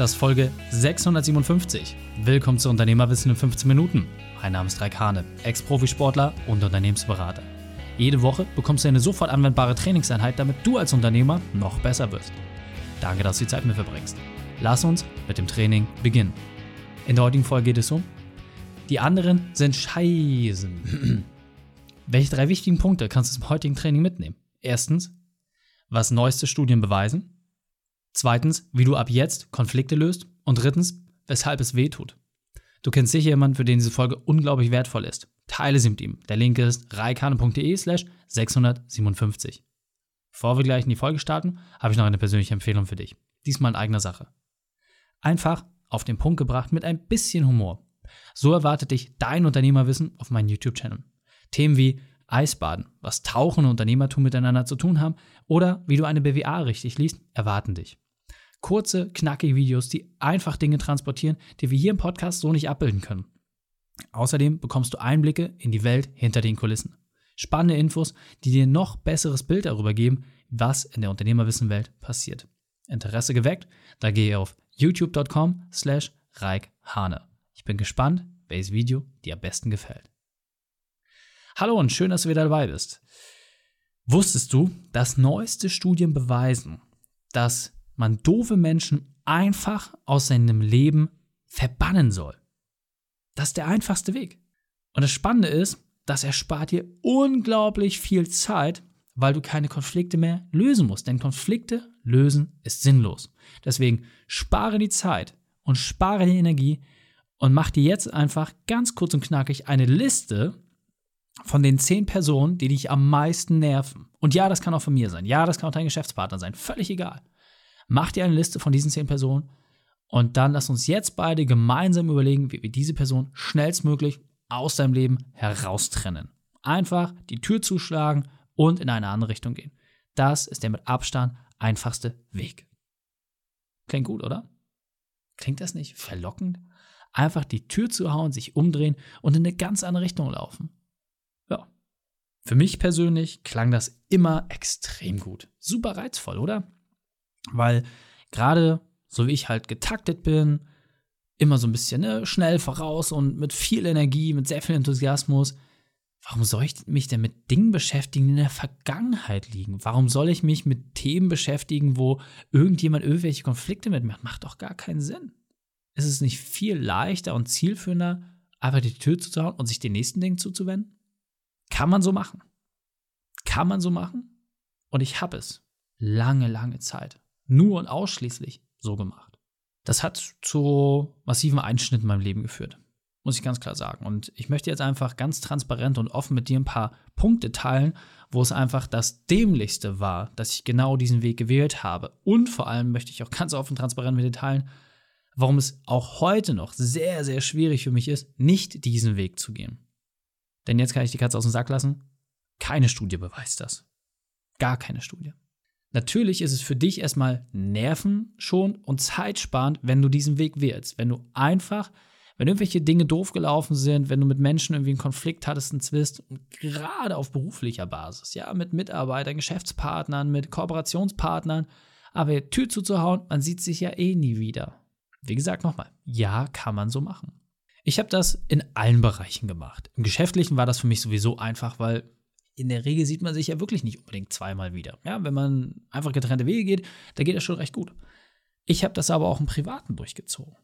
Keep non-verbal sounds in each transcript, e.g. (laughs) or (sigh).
Das ist Folge 657. Willkommen zu Unternehmerwissen in 15 Minuten. Mein Name ist Raik Hane, Ex-Profisportler und Unternehmensberater. Jede Woche bekommst du eine sofort anwendbare Trainingseinheit, damit du als Unternehmer noch besser wirst. Danke, dass du die Zeit mit verbringst. Lass uns mit dem Training beginnen. In der heutigen Folge geht es um die anderen sind Scheißen. (clears throat) Welche drei wichtigen Punkte kannst du zum heutigen Training mitnehmen? Erstens, was neueste Studien beweisen. Zweitens, wie du ab jetzt Konflikte löst. Und drittens, weshalb es weh tut. Du kennst sicher jemanden, für den diese Folge unglaublich wertvoll ist. Teile sie mit ihm. Der Link ist reikane.de slash 657. Bevor wir gleich in die Folge starten, habe ich noch eine persönliche Empfehlung für dich. Diesmal in eigener Sache. Einfach auf den Punkt gebracht mit ein bisschen Humor. So erwartet dich dein Unternehmerwissen auf meinem YouTube-Channel. Themen wie Eisbaden, was Tauchen und Unternehmertum miteinander zu tun haben oder wie du eine BWA richtig liest, erwarten dich. Kurze, knackige Videos, die einfach Dinge transportieren, die wir hier im Podcast so nicht abbilden können. Außerdem bekommst du Einblicke in die Welt hinter den Kulissen. Spannende Infos, die dir noch besseres Bild darüber geben, was in der Unternehmerwissenwelt passiert. Interesse geweckt? Da gehe auf youtube.com slash reikhane. Ich bin gespannt, welches Video dir am besten gefällt. Hallo und schön, dass du wieder dabei bist. Wusstest du, dass neueste Studien beweisen, dass man doofe Menschen einfach aus seinem Leben verbannen soll? Das ist der einfachste Weg. Und das Spannende ist, das erspart dir unglaublich viel Zeit, weil du keine Konflikte mehr lösen musst. Denn Konflikte lösen ist sinnlos. Deswegen spare die Zeit und spare die Energie, und mach dir jetzt einfach ganz kurz und knackig eine Liste von den zehn Personen, die dich am meisten nerven. Und ja, das kann auch von mir sein. Ja, das kann auch dein Geschäftspartner sein. Völlig egal. Mach dir eine Liste von diesen zehn Personen und dann lass uns jetzt beide gemeinsam überlegen, wie wir diese Person schnellstmöglich aus deinem Leben heraustrennen. Einfach die Tür zuschlagen und in eine andere Richtung gehen. Das ist der mit Abstand einfachste Weg. Klingt gut, oder? Klingt das nicht verlockend? einfach die Tür zu hauen, sich umdrehen und in eine ganz andere Richtung laufen. Ja. Für mich persönlich klang das immer extrem gut. Super reizvoll, oder? Weil gerade so wie ich halt getaktet bin, immer so ein bisschen ne, schnell voraus und mit viel Energie, mit sehr viel Enthusiasmus. Warum soll ich mich denn mit Dingen beschäftigen, die in der Vergangenheit liegen? Warum soll ich mich mit Themen beschäftigen, wo irgendjemand irgendwelche Konflikte mitmacht? Macht doch gar keinen Sinn ist es nicht viel leichter und zielführender, einfach die Tür zuzuhauen und sich den nächsten Dingen zuzuwenden? Kann man so machen. Kann man so machen? Und ich habe es lange, lange Zeit nur und ausschließlich so gemacht. Das hat zu massiven Einschnitten in meinem Leben geführt, muss ich ganz klar sagen. Und ich möchte jetzt einfach ganz transparent und offen mit dir ein paar Punkte teilen, wo es einfach das Dämlichste war, dass ich genau diesen Weg gewählt habe. Und vor allem möchte ich auch ganz offen transparent mit dir teilen, warum es auch heute noch sehr, sehr schwierig für mich ist, nicht diesen Weg zu gehen. Denn jetzt kann ich die Katze aus dem Sack lassen. Keine Studie beweist das. Gar keine Studie. Natürlich ist es für dich erstmal Nerven schon und zeitsparend, wenn du diesen Weg wählst. Wenn du einfach, wenn irgendwelche Dinge doof gelaufen sind, wenn du mit Menschen irgendwie einen Konflikt hattest, einen Zwist, gerade auf beruflicher Basis, ja, mit Mitarbeitern, Geschäftspartnern, mit Kooperationspartnern, aber Tür zuzuhauen, man sieht sich ja eh nie wieder. Wie gesagt, nochmal, ja, kann man so machen. Ich habe das in allen Bereichen gemacht. Im Geschäftlichen war das für mich sowieso einfach, weil in der Regel sieht man sich ja wirklich nicht unbedingt zweimal wieder. Ja, wenn man einfach getrennte Wege geht, da geht das schon recht gut. Ich habe das aber auch im Privaten durchgezogen.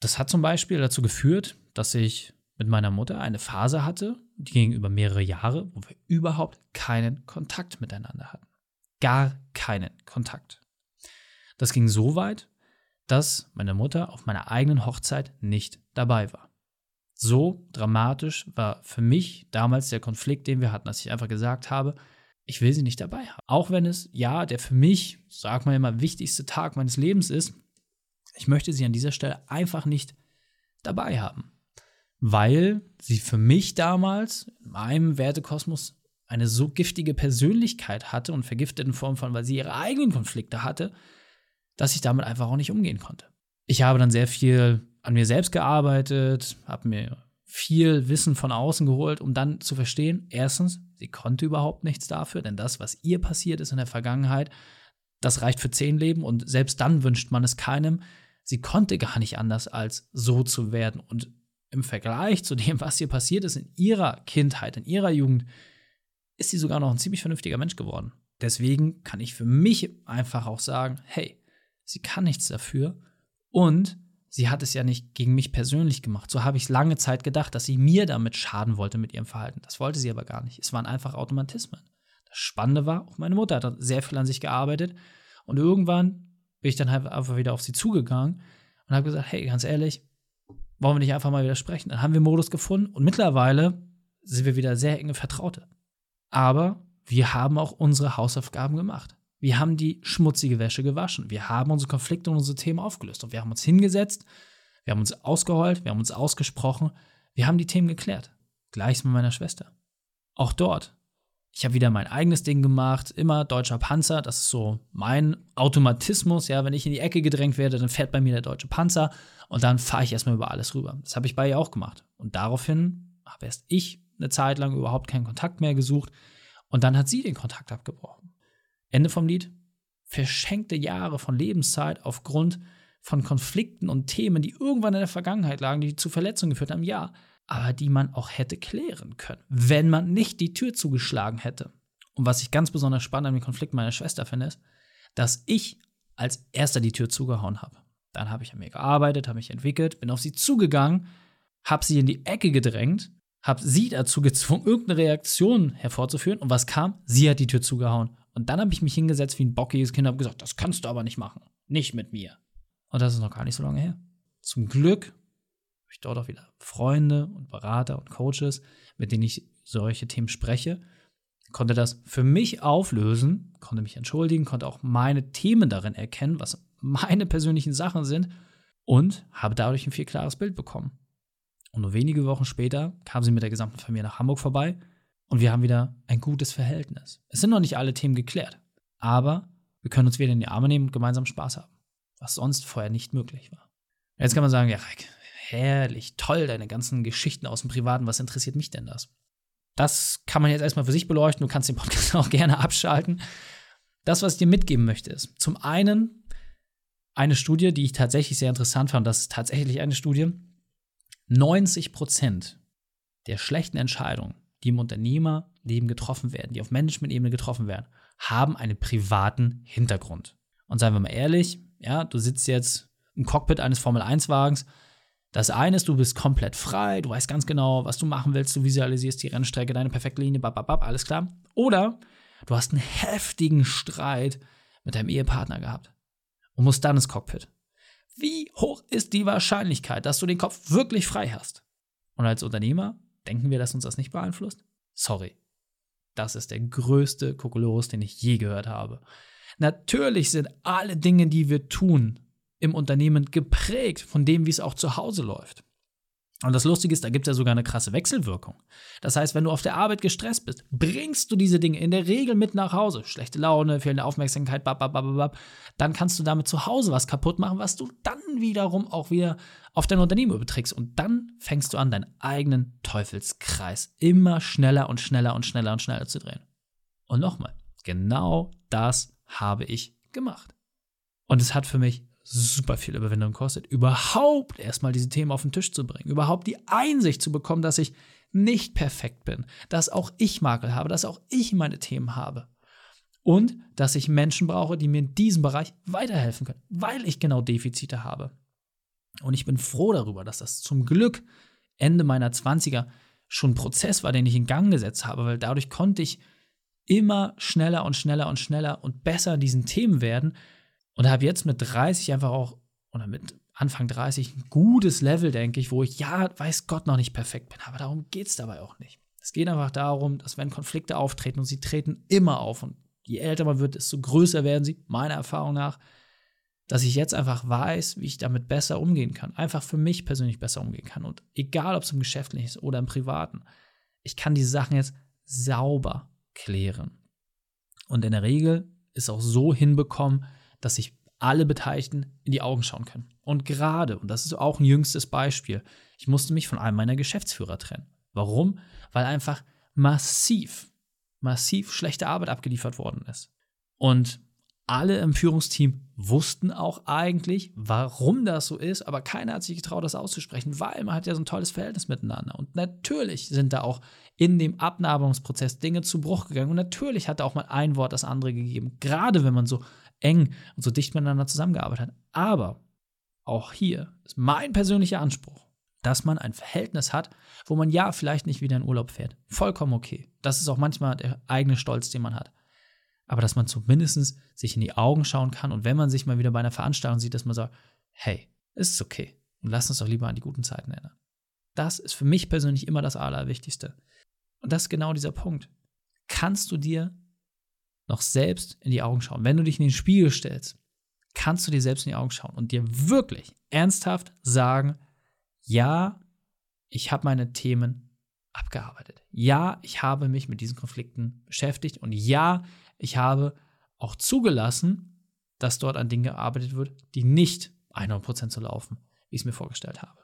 Das hat zum Beispiel dazu geführt, dass ich mit meiner Mutter eine Phase hatte, die ging über mehrere Jahre, wo wir überhaupt keinen Kontakt miteinander hatten. Gar keinen Kontakt. Das ging so weit, dass meine Mutter auf meiner eigenen Hochzeit nicht dabei war. So dramatisch war für mich damals der Konflikt, den wir hatten, dass ich einfach gesagt habe, ich will sie nicht dabei haben. Auch wenn es, ja, der für mich, sag mal immer, wichtigste Tag meines Lebens ist, ich möchte sie an dieser Stelle einfach nicht dabei haben. Weil sie für mich damals, in meinem Wertekosmos, eine so giftige Persönlichkeit hatte und vergifteten Form von, weil sie ihre eigenen Konflikte hatte, dass ich damit einfach auch nicht umgehen konnte. Ich habe dann sehr viel an mir selbst gearbeitet, habe mir viel Wissen von außen geholt, um dann zu verstehen, erstens, sie konnte überhaupt nichts dafür, denn das, was ihr passiert ist in der Vergangenheit, das reicht für zehn Leben und selbst dann wünscht man es keinem. sie konnte gar nicht anders, als so zu werden. Und im Vergleich zu dem, was ihr passiert ist in ihrer Kindheit, in ihrer Jugend, ist sie sogar noch ein ziemlich vernünftiger Mensch geworden. Deswegen kann ich für mich einfach auch sagen, hey, sie kann nichts dafür und sie hat es ja nicht gegen mich persönlich gemacht. So habe ich lange Zeit gedacht, dass sie mir damit schaden wollte mit ihrem Verhalten. Das wollte sie aber gar nicht. Es waren einfach Automatismen. Das Spannende war, auch meine Mutter hat sehr viel an sich gearbeitet und irgendwann bin ich dann halt einfach wieder auf sie zugegangen und habe gesagt, hey, ganz ehrlich, wollen wir nicht einfach mal wieder sprechen? Dann haben wir Modus gefunden und mittlerweile sind wir wieder sehr enge Vertraute. Aber wir haben auch unsere Hausaufgaben gemacht. Wir haben die schmutzige Wäsche gewaschen. Wir haben unsere Konflikte und unsere Themen aufgelöst. Und wir haben uns hingesetzt, wir haben uns ausgeheult, wir haben uns ausgesprochen, wir haben die Themen geklärt. Gleiches mit meiner Schwester. Auch dort. Ich habe wieder mein eigenes Ding gemacht, immer deutscher Panzer, das ist so mein Automatismus, ja, wenn ich in die Ecke gedrängt werde, dann fährt bei mir der deutsche Panzer und dann fahre ich erstmal über alles rüber. Das habe ich bei ihr auch gemacht. Und daraufhin habe erst ich eine Zeit lang überhaupt keinen Kontakt mehr gesucht und dann hat sie den Kontakt abgebrochen. Ende vom Lied. Verschenkte Jahre von Lebenszeit aufgrund von Konflikten und Themen, die irgendwann in der Vergangenheit lagen, die zu Verletzungen geführt haben, ja, aber die man auch hätte klären können, wenn man nicht die Tür zugeschlagen hätte. Und was ich ganz besonders spannend an dem Konflikt meiner Schwester finde, ist, dass ich als erster die Tür zugehauen habe. Dann habe ich an mir gearbeitet, habe mich entwickelt, bin auf sie zugegangen, habe sie in die Ecke gedrängt habe sie dazu gezwungen, irgendeine Reaktion hervorzuführen. Und was kam? Sie hat die Tür zugehauen. Und dann habe ich mich hingesetzt wie ein bockiges Kind und habe gesagt, das kannst du aber nicht machen. Nicht mit mir. Und das ist noch gar nicht so lange her. Zum Glück habe ich dort auch wieder Freunde und Berater und Coaches, mit denen ich solche Themen spreche. Konnte das für mich auflösen, konnte mich entschuldigen, konnte auch meine Themen darin erkennen, was meine persönlichen Sachen sind und habe dadurch ein viel klares Bild bekommen. Und nur wenige Wochen später kam sie mit der gesamten Familie nach Hamburg vorbei und wir haben wieder ein gutes Verhältnis. Es sind noch nicht alle Themen geklärt, aber wir können uns wieder in die Arme nehmen und gemeinsam Spaß haben, was sonst vorher nicht möglich war. Jetzt kann man sagen, ja, herrlich, toll, deine ganzen Geschichten aus dem Privaten, was interessiert mich denn das? Das kann man jetzt erstmal für sich beleuchten, du kannst den Podcast (laughs) auch gerne abschalten. Das, was ich dir mitgeben möchte, ist zum einen eine Studie, die ich tatsächlich sehr interessant fand, das ist tatsächlich eine Studie, 90 Prozent der schlechten Entscheidungen, die im Unternehmerleben getroffen werden, die auf Management-Ebene getroffen werden, haben einen privaten Hintergrund. Und seien wir mal ehrlich, ja, du sitzt jetzt im Cockpit eines Formel-1-Wagens. Das eine ist, du bist komplett frei, du weißt ganz genau, was du machen willst, du visualisierst die Rennstrecke, deine perfekte Linie, bababab, alles klar. Oder du hast einen heftigen Streit mit deinem Ehepartner gehabt und musst dann ins Cockpit. Wie hoch ist die Wahrscheinlichkeit, dass du den Kopf wirklich frei hast? Und als Unternehmer denken wir, dass uns das nicht beeinflusst? Sorry. Das ist der größte Kokolores, den ich je gehört habe. Natürlich sind alle Dinge, die wir tun, im Unternehmen geprägt von dem, wie es auch zu Hause läuft. Und das Lustige ist, da gibt es ja sogar eine krasse Wechselwirkung. Das heißt, wenn du auf der Arbeit gestresst bist, bringst du diese Dinge in der Regel mit nach Hause. Schlechte Laune, fehlende Aufmerksamkeit, bababababab. Dann kannst du damit zu Hause was kaputt machen, was du dann wiederum auch wieder auf dein Unternehmen überträgst. Und dann fängst du an, deinen eigenen Teufelskreis immer schneller und schneller und schneller und schneller zu drehen. Und nochmal, genau das habe ich gemacht. Und es hat für mich super viel Überwindung kostet, überhaupt erstmal diese Themen auf den Tisch zu bringen, überhaupt die Einsicht zu bekommen, dass ich nicht perfekt bin, dass auch ich Makel habe, dass auch ich meine Themen habe. Und dass ich Menschen brauche, die mir in diesem Bereich weiterhelfen können, weil ich genau Defizite habe. Und ich bin froh darüber, dass das zum Glück Ende meiner 20er schon ein Prozess war, den ich in Gang gesetzt habe, weil dadurch konnte ich immer schneller und schneller und schneller und besser diesen Themen werden, und habe jetzt mit 30 einfach auch, oder mit Anfang 30, ein gutes Level, denke ich, wo ich, ja, weiß Gott, noch nicht perfekt bin. Aber darum geht es dabei auch nicht. Es geht einfach darum, dass wenn Konflikte auftreten und sie treten immer auf und je älter man wird, desto größer werden sie, meiner Erfahrung nach, dass ich jetzt einfach weiß, wie ich damit besser umgehen kann. Einfach für mich persönlich besser umgehen kann. Und egal, ob es im Geschäftlichen ist oder im Privaten, ich kann diese Sachen jetzt sauber klären. Und in der Regel ist auch so hinbekommen, dass sich alle Beteiligten in die Augen schauen können. Und gerade, und das ist auch ein jüngstes Beispiel, ich musste mich von einem meiner Geschäftsführer trennen. Warum? Weil einfach massiv, massiv schlechte Arbeit abgeliefert worden ist. Und alle im Führungsteam wussten auch eigentlich, warum das so ist, aber keiner hat sich getraut, das auszusprechen, weil man hat ja so ein tolles Verhältnis miteinander. Und natürlich sind da auch in dem Abnabelungsprozess Dinge zu Bruch gegangen. Und natürlich hat da auch mal ein Wort das andere gegeben, gerade wenn man so eng und so dicht miteinander zusammengearbeitet hat. Aber auch hier ist mein persönlicher Anspruch, dass man ein Verhältnis hat, wo man ja vielleicht nicht wieder in Urlaub fährt. Vollkommen okay. Das ist auch manchmal der eigene Stolz, den man hat aber dass man zumindest sich in die Augen schauen kann und wenn man sich mal wieder bei einer Veranstaltung sieht, dass man sagt, hey, es ist okay und lass uns doch lieber an die guten Zeiten erinnern. Das ist für mich persönlich immer das Allerwichtigste. Und das ist genau dieser Punkt. Kannst du dir noch selbst in die Augen schauen? Wenn du dich in den Spiegel stellst, kannst du dir selbst in die Augen schauen und dir wirklich ernsthaft sagen, ja, ich habe meine Themen abgearbeitet. Ja, ich habe mich mit diesen Konflikten beschäftigt und ja, ich habe auch zugelassen, dass dort an Dingen gearbeitet wird, die nicht 100% so laufen, wie ich es mir vorgestellt habe.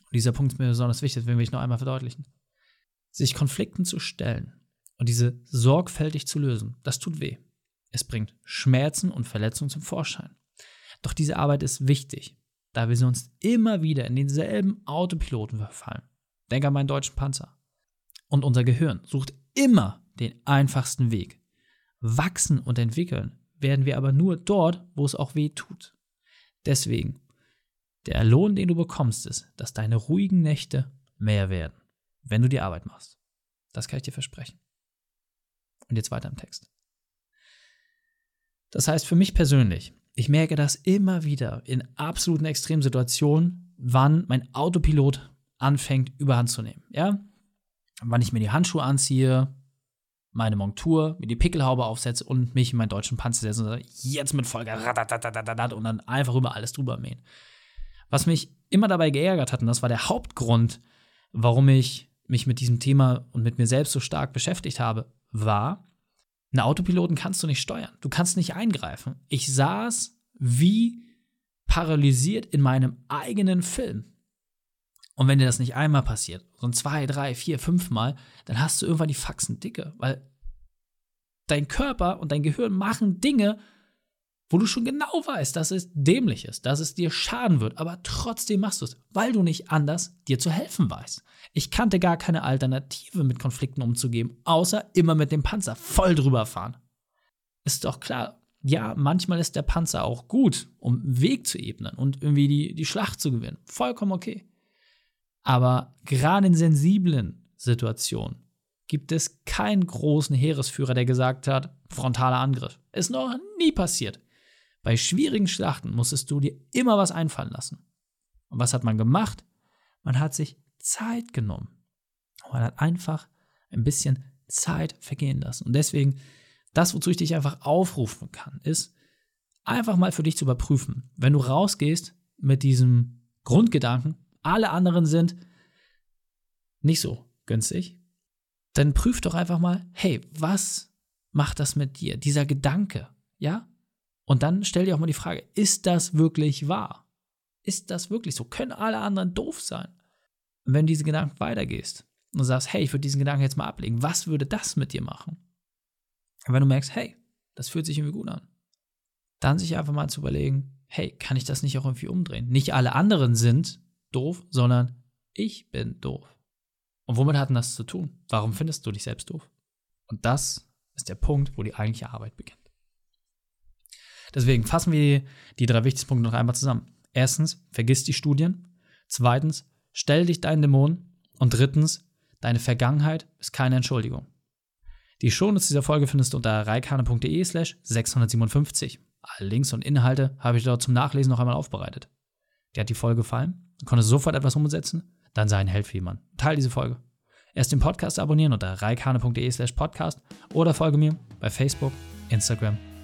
Und dieser Punkt ist mir besonders wichtig, den will ich noch einmal verdeutlichen. Sich Konflikten zu stellen und diese sorgfältig zu lösen, das tut weh. Es bringt Schmerzen und Verletzungen zum Vorschein. Doch diese Arbeit ist wichtig, da wir sonst immer wieder in denselben Autopiloten verfallen. Denk an meinen deutschen Panzer. Und unser Gehirn sucht immer den einfachsten Weg. Wachsen und entwickeln werden wir aber nur dort, wo es auch weh tut. Deswegen, der Lohn, den du bekommst, ist, dass deine ruhigen Nächte mehr werden, wenn du die Arbeit machst. Das kann ich dir versprechen. Und jetzt weiter im Text. Das heißt für mich persönlich, ich merke das immer wieder in absoluten Extremsituationen, wann mein Autopilot anfängt, überhand zu nehmen. Ja? Wann ich mir die Handschuhe anziehe, meine Montur, mir die Pickelhaube aufsetze und mich in meinen deutschen Panzer setze und sage, jetzt mit Folge und dann einfach über alles drüber mähen. Was mich immer dabei geärgert hat, und das war der Hauptgrund, warum ich mich mit diesem Thema und mit mir selbst so stark beschäftigt habe, war, einen Autopiloten kannst du nicht steuern. Du kannst nicht eingreifen. Ich saß wie paralysiert in meinem eigenen Film. Und wenn dir das nicht einmal passiert, sondern zwei, drei, vier, fünf Mal, dann hast du irgendwann die Faxen dicke, weil dein Körper und dein Gehirn machen Dinge, wo du schon genau weißt, dass es dämlich ist, dass es dir schaden wird, aber trotzdem machst du es, weil du nicht anders dir zu helfen weißt. Ich kannte gar keine Alternative, mit Konflikten umzugehen, außer immer mit dem Panzer voll drüber fahren. Ist doch klar, ja, manchmal ist der Panzer auch gut, um Weg zu ebnen und irgendwie die, die Schlacht zu gewinnen. Vollkommen okay. Aber gerade in sensiblen Situationen gibt es keinen großen Heeresführer, der gesagt hat, frontaler Angriff. Ist noch nie passiert. Bei schwierigen Schlachten musstest du dir immer was einfallen lassen. Und was hat man gemacht? Man hat sich Zeit genommen. Man hat einfach ein bisschen Zeit vergehen lassen. Und deswegen, das, wozu ich dich einfach aufrufen kann, ist, einfach mal für dich zu überprüfen. Wenn du rausgehst mit diesem Grundgedanken, alle anderen sind nicht so günstig, dann prüf doch einfach mal, hey, was macht das mit dir? Dieser Gedanke, ja? Und dann stell dir auch mal die Frage, ist das wirklich wahr? Ist das wirklich so? Können alle anderen doof sein? Und wenn du diese Gedanken weitergehst und sagst, hey, ich würde diesen Gedanken jetzt mal ablegen, was würde das mit dir machen? Und wenn du merkst, hey, das fühlt sich irgendwie gut an, dann sich einfach mal zu überlegen, hey, kann ich das nicht auch irgendwie umdrehen? Nicht alle anderen sind doof, sondern ich bin doof. Und womit hat denn das zu tun? Warum findest du dich selbst doof? Und das ist der Punkt, wo die eigentliche Arbeit beginnt. Deswegen fassen wir die drei wichtigsten Punkte noch einmal zusammen. Erstens, vergiss die Studien. Zweitens, stell dich deinen Dämonen. Und drittens, deine Vergangenheit ist keine Entschuldigung. Die Shownotes dieser Folge findest du unter reikane.de slash 657. Alle Links und Inhalte habe ich dort zum Nachlesen noch einmal aufbereitet. Dir hat die Folge gefallen? Du konntest sofort etwas umsetzen? Dann sei ein Held für jemanden. Teil diese Folge. Erst den Podcast abonnieren unter reikane.de slash podcast oder folge mir bei Facebook, Instagram,